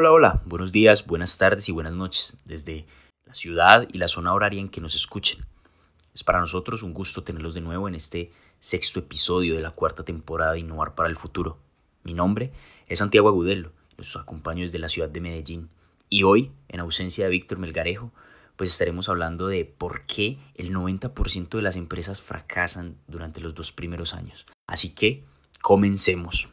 Hola, hola, buenos días, buenas tardes y buenas noches desde la ciudad y la zona horaria en que nos escuchen. Es para nosotros un gusto tenerlos de nuevo en este sexto episodio de la cuarta temporada de Innovar para el Futuro. Mi nombre es Santiago Agudelo, los acompaño desde la ciudad de Medellín y hoy, en ausencia de Víctor Melgarejo, pues estaremos hablando de por qué el 90% de las empresas fracasan durante los dos primeros años. Así que, comencemos.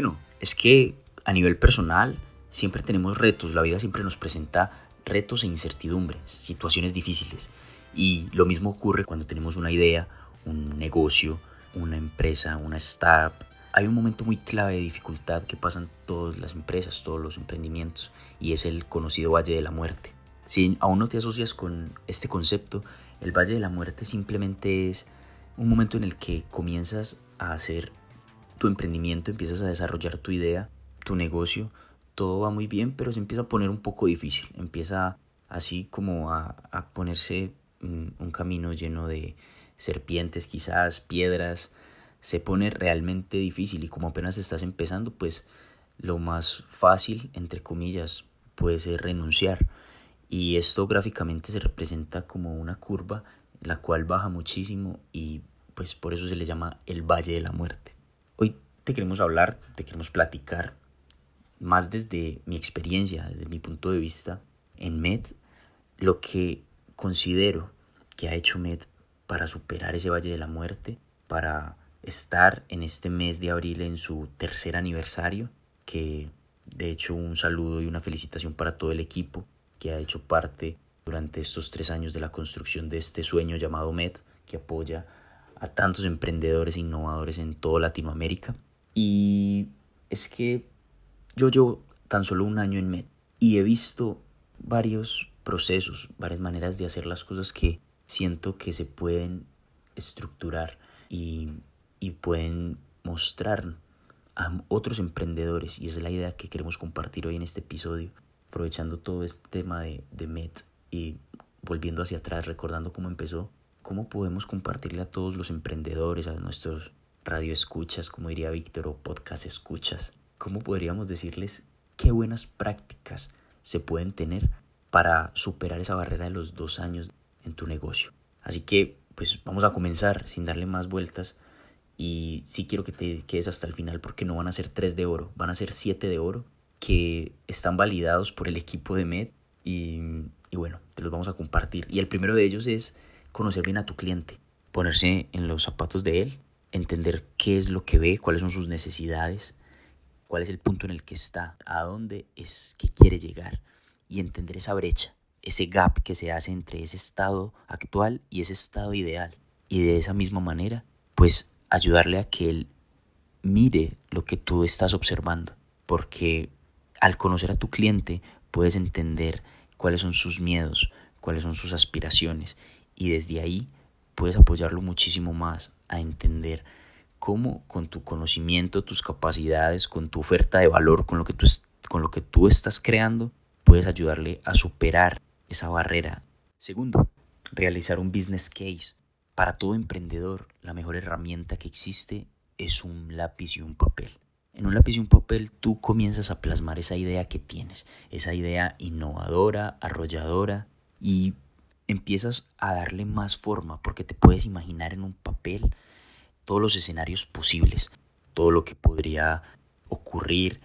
Bueno, es que a nivel personal siempre tenemos retos, la vida siempre nos presenta retos e incertidumbres, situaciones difíciles. Y lo mismo ocurre cuando tenemos una idea, un negocio, una empresa, una startup. Hay un momento muy clave de dificultad que pasan todas las empresas, todos los emprendimientos, y es el conocido Valle de la Muerte. Si aún no te asocias con este concepto, el Valle de la Muerte simplemente es un momento en el que comienzas a hacer tu emprendimiento, empiezas a desarrollar tu idea, tu negocio, todo va muy bien, pero se empieza a poner un poco difícil, empieza así como a, ponerse un camino lleno de serpientes quizás, piedras, se pone realmente difícil y como apenas estás empezando, pues lo más fácil, entre comillas, puede ser renunciar. Y esto gráficamente se representa como una curva, la cual baja muchísimo y pues por eso se le llama el Valle de la Muerte. Te queremos hablar, te queremos platicar más desde mi experiencia, desde mi punto de vista en MED, lo que considero que ha hecho MED para superar ese Valle de la Muerte, para estar en este mes de abril en su tercer aniversario, que de hecho un saludo y una felicitación para todo el equipo que ha hecho parte durante estos tres años de la construcción de este sueño llamado MED, que apoya a tantos emprendedores e innovadores en toda Latinoamérica. Y es que yo llevo tan solo un año en MED y he visto varios procesos, varias maneras de hacer las cosas que siento que se pueden estructurar y, y pueden mostrar a otros emprendedores. Y es la idea que queremos compartir hoy en este episodio, aprovechando todo este tema de, de MED y volviendo hacia atrás, recordando cómo empezó, cómo podemos compartirle a todos los emprendedores, a nuestros radio escuchas, como diría Víctor, o podcast escuchas, ¿cómo podríamos decirles qué buenas prácticas se pueden tener para superar esa barrera de los dos años en tu negocio? Así que, pues vamos a comenzar sin darle más vueltas y sí quiero que te quedes hasta el final porque no van a ser tres de oro, van a ser siete de oro que están validados por el equipo de MED y, y bueno, te los vamos a compartir. Y el primero de ellos es conocer bien a tu cliente, ponerse en los zapatos de él, entender qué es lo que ve, cuáles son sus necesidades, cuál es el punto en el que está, a dónde es que quiere llegar y entender esa brecha, ese gap que se hace entre ese estado actual y ese estado ideal. Y de esa misma manera, pues ayudarle a que él mire lo que tú estás observando, porque al conocer a tu cliente puedes entender cuáles son sus miedos, cuáles son sus aspiraciones y desde ahí puedes apoyarlo muchísimo más a entender cómo con tu conocimiento, tus capacidades, con tu oferta de valor, con lo que tú, con lo que tú estás creando, puedes ayudarle a superar esa barrera. Segundo, realizar un business case. Para todo emprendedor, la mejor herramienta que existe es un lápiz y un papel. En un lápiz y un papel tú comienzas a plasmar esa idea que tienes, esa idea innovadora, arrolladora, y empiezas a darle más forma, porque te puedes imaginar en un papel todos los escenarios posibles, todo lo que podría ocurrir,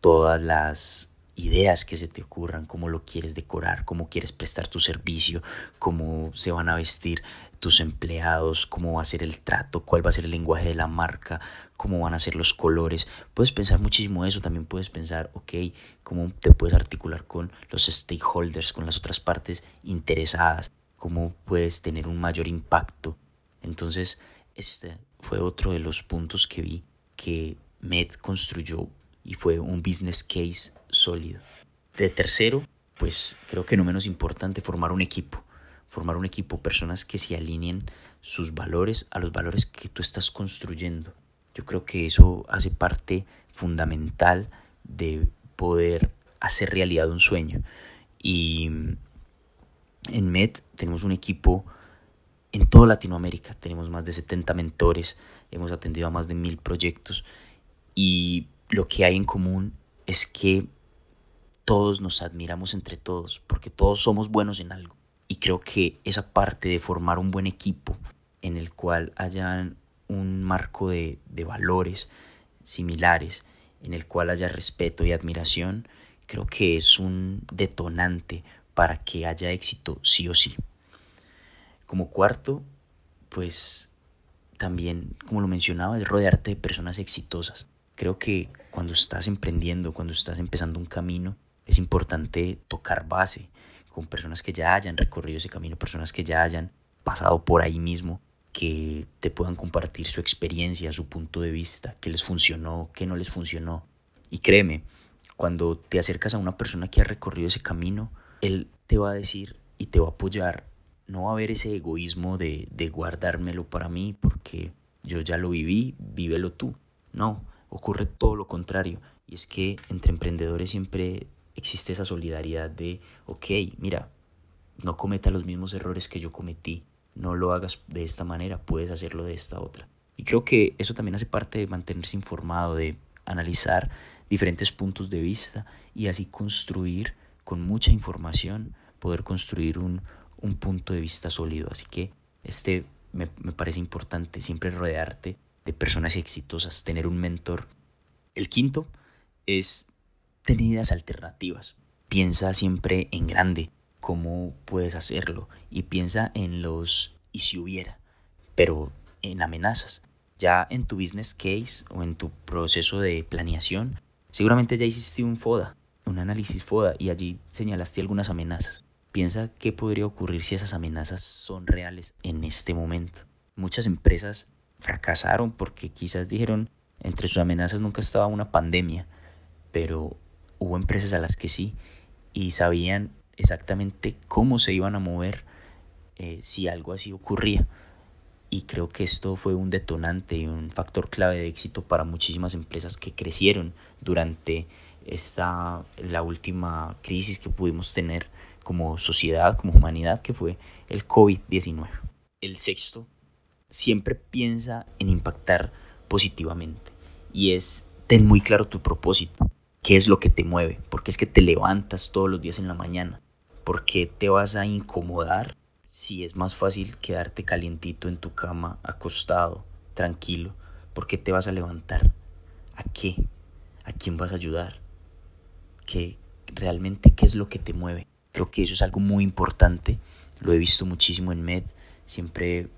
todas las ideas que se te ocurran, cómo lo quieres decorar, cómo quieres prestar tu servicio, cómo se van a vestir tus empleados, cómo va a ser el trato, cuál va a ser el lenguaje de la marca, cómo van a ser los colores. Puedes pensar muchísimo eso, también puedes pensar, ok, cómo te puedes articular con los stakeholders, con las otras partes interesadas, cómo puedes tener un mayor impacto. Entonces, este fue otro de los puntos que vi que Med construyó y fue un business case sólido. De tercero, pues creo que no menos importante, formar un equipo. Formar un equipo, personas que se alineen sus valores a los valores que tú estás construyendo. Yo creo que eso hace parte fundamental de poder hacer realidad un sueño. Y en MED tenemos un equipo en toda Latinoamérica, tenemos más de 70 mentores, hemos atendido a más de mil proyectos y lo que hay en común es que todos nos admiramos entre todos, porque todos somos buenos en algo. Y creo que esa parte de formar un buen equipo en el cual haya un marco de, de valores similares, en el cual haya respeto y admiración, creo que es un detonante para que haya éxito sí o sí. Como cuarto, pues también, como lo mencionaba, es rodearte de personas exitosas. Creo que cuando estás emprendiendo, cuando estás empezando un camino, es importante tocar base con personas que ya hayan recorrido ese camino, personas que ya hayan pasado por ahí mismo, que te puedan compartir su experiencia, su punto de vista, qué les funcionó, qué no les funcionó. Y créeme, cuando te acercas a una persona que ha recorrido ese camino, él te va a decir y te va a apoyar. No va a haber ese egoísmo de, de guardármelo para mí porque yo ya lo viví, vívelo tú. No, ocurre todo lo contrario. Y es que entre emprendedores siempre existe esa solidaridad de, ok, mira, no cometa los mismos errores que yo cometí, no lo hagas de esta manera, puedes hacerlo de esta otra. Y creo que eso también hace parte de mantenerse informado, de analizar diferentes puntos de vista y así construir con mucha información, poder construir un, un punto de vista sólido. Así que este me, me parece importante, siempre rodearte de personas exitosas, tener un mentor. El quinto es tenidas alternativas. Piensa siempre en grande, cómo puedes hacerlo y piensa en los y si hubiera, pero en amenazas. Ya en tu business case o en tu proceso de planeación, seguramente ya hiciste un FODA, un análisis FODA y allí señalaste algunas amenazas. Piensa qué podría ocurrir si esas amenazas son reales en este momento. Muchas empresas fracasaron porque quizás dijeron entre sus amenazas nunca estaba una pandemia, pero hubo empresas a las que sí y sabían exactamente cómo se iban a mover eh, si algo así ocurría. Y creo que esto fue un detonante y un factor clave de éxito para muchísimas empresas que crecieron durante esta, la última crisis que pudimos tener como sociedad, como humanidad, que fue el COVID-19. El sexto, siempre piensa en impactar positivamente. Y es ten muy claro tu propósito qué es lo que te mueve, porque es que te levantas todos los días en la mañana, por qué te vas a incomodar si es más fácil quedarte calientito en tu cama, acostado, tranquilo, por qué te vas a levantar, a qué, a quién vas a ayudar, ¿Qué, realmente qué es lo que te mueve. Creo que eso es algo muy importante, lo he visto muchísimo en MED, siempre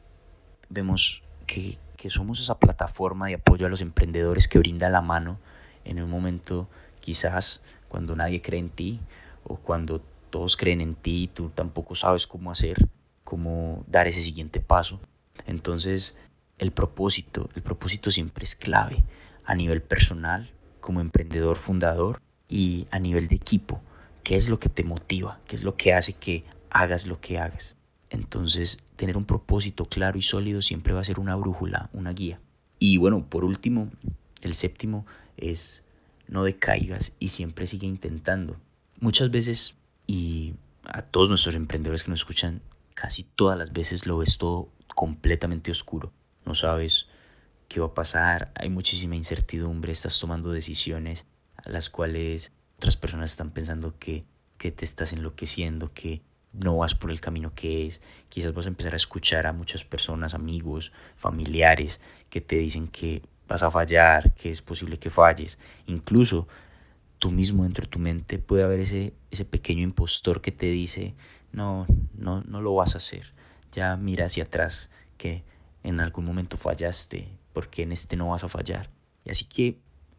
vemos que, que somos esa plataforma de apoyo a los emprendedores que brinda la mano en un momento Quizás cuando nadie cree en ti o cuando todos creen en ti y tú tampoco sabes cómo hacer, cómo dar ese siguiente paso. Entonces, el propósito, el propósito siempre es clave a nivel personal, como emprendedor fundador y a nivel de equipo. ¿Qué es lo que te motiva? ¿Qué es lo que hace que hagas lo que hagas? Entonces, tener un propósito claro y sólido siempre va a ser una brújula, una guía. Y bueno, por último, el séptimo es no decaigas y siempre sigue intentando. Muchas veces, y a todos nuestros emprendedores que nos escuchan, casi todas las veces lo ves todo completamente oscuro. No sabes qué va a pasar, hay muchísima incertidumbre, estás tomando decisiones a las cuales otras personas están pensando que, que te estás enloqueciendo, que no vas por el camino que es. Quizás vas a empezar a escuchar a muchas personas, amigos, familiares, que te dicen que vas a fallar, que es posible que falles. Incluso tú mismo dentro de tu mente puede haber ese, ese pequeño impostor que te dice, no, no, no lo vas a hacer. Ya mira hacia atrás que en algún momento fallaste, porque en este no vas a fallar. Y así que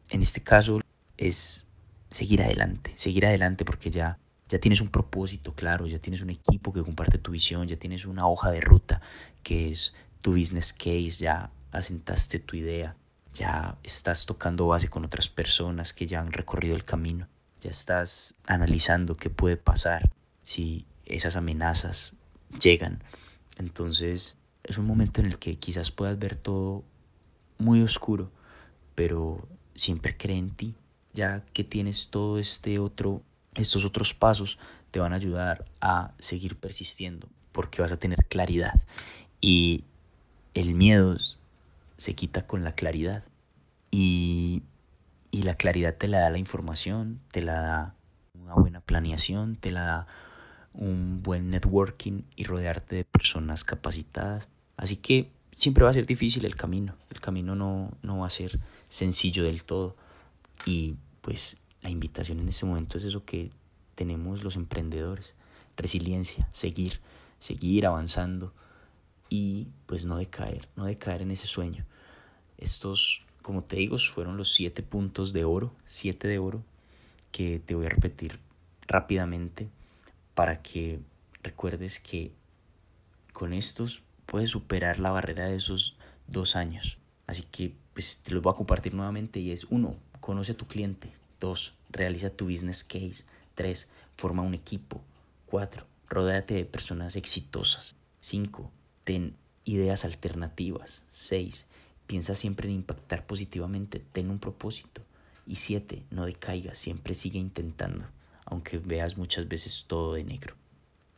en este caso es seguir adelante, seguir adelante porque ya, ya tienes un propósito claro, ya tienes un equipo que comparte tu visión, ya tienes una hoja de ruta que es tu business case, ya asentaste tu idea, ya estás tocando base con otras personas que ya han recorrido el camino, ya estás analizando qué puede pasar si esas amenazas llegan. Entonces es un momento en el que quizás puedas ver todo muy oscuro, pero siempre cree en ti, ya que tienes todo este otro, estos otros pasos te van a ayudar a seguir persistiendo, porque vas a tener claridad y el miedo se quita con la claridad y, y la claridad te la da la información, te la da una buena planeación, te la da un buen networking y rodearte de personas capacitadas. Así que siempre va a ser difícil el camino. El camino no, no va a ser sencillo del todo. Y pues la invitación en este momento es eso que tenemos los emprendedores. Resiliencia, seguir, seguir avanzando y pues no decaer, no decaer en ese sueño. Estos, como te digo, fueron los siete puntos de oro, siete de oro, que te voy a repetir rápidamente para que recuerdes que con estos puedes superar la barrera de esos dos años. Así que pues, te los voy a compartir nuevamente y es uno, conoce a tu cliente. Dos, realiza tu business case. Tres, forma un equipo. Cuatro, rodéate de personas exitosas. Cinco, ten ideas alternativas. Seis, piensa siempre en impactar positivamente. Ten un propósito. Y siete, no decaigas, siempre sigue intentando, aunque veas muchas veces todo de negro.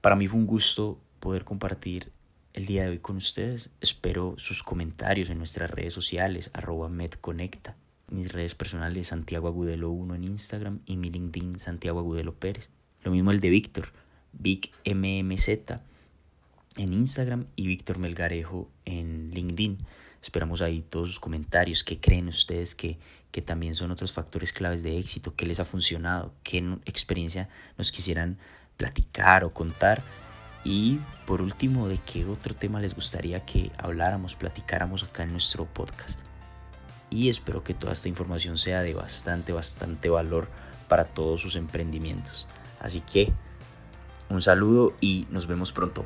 Para mí fue un gusto poder compartir el día de hoy con ustedes. Espero sus comentarios en nuestras redes sociales, arroba medconecta. Mis redes personales Santiago Agudelo 1 en Instagram y mi LinkedIn Santiago Agudelo Pérez. Lo mismo el de Víctor, VicMMZ en Instagram y Víctor Melgarejo en LinkedIn. Esperamos ahí todos sus comentarios, qué creen ustedes que, que también son otros factores claves de éxito, qué les ha funcionado, qué experiencia nos quisieran platicar o contar y por último, ¿de qué otro tema les gustaría que habláramos, platicáramos acá en nuestro podcast? Y espero que toda esta información sea de bastante, bastante valor para todos sus emprendimientos. Así que un saludo y nos vemos pronto.